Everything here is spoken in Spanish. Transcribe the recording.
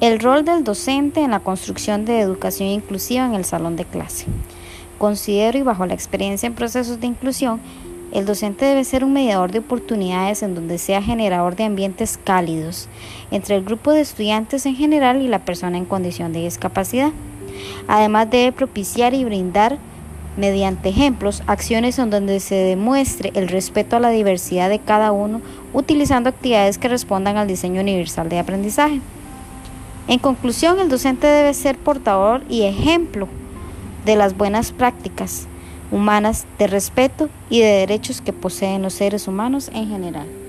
El rol del docente en la construcción de educación inclusiva en el salón de clase. Considero y bajo la experiencia en procesos de inclusión, el docente debe ser un mediador de oportunidades en donde sea generador de ambientes cálidos entre el grupo de estudiantes en general y la persona en condición de discapacidad. Además debe propiciar y brindar mediante ejemplos acciones en donde se demuestre el respeto a la diversidad de cada uno utilizando actividades que respondan al diseño universal de aprendizaje. En conclusión, el docente debe ser portador y ejemplo de las buenas prácticas humanas de respeto y de derechos que poseen los seres humanos en general.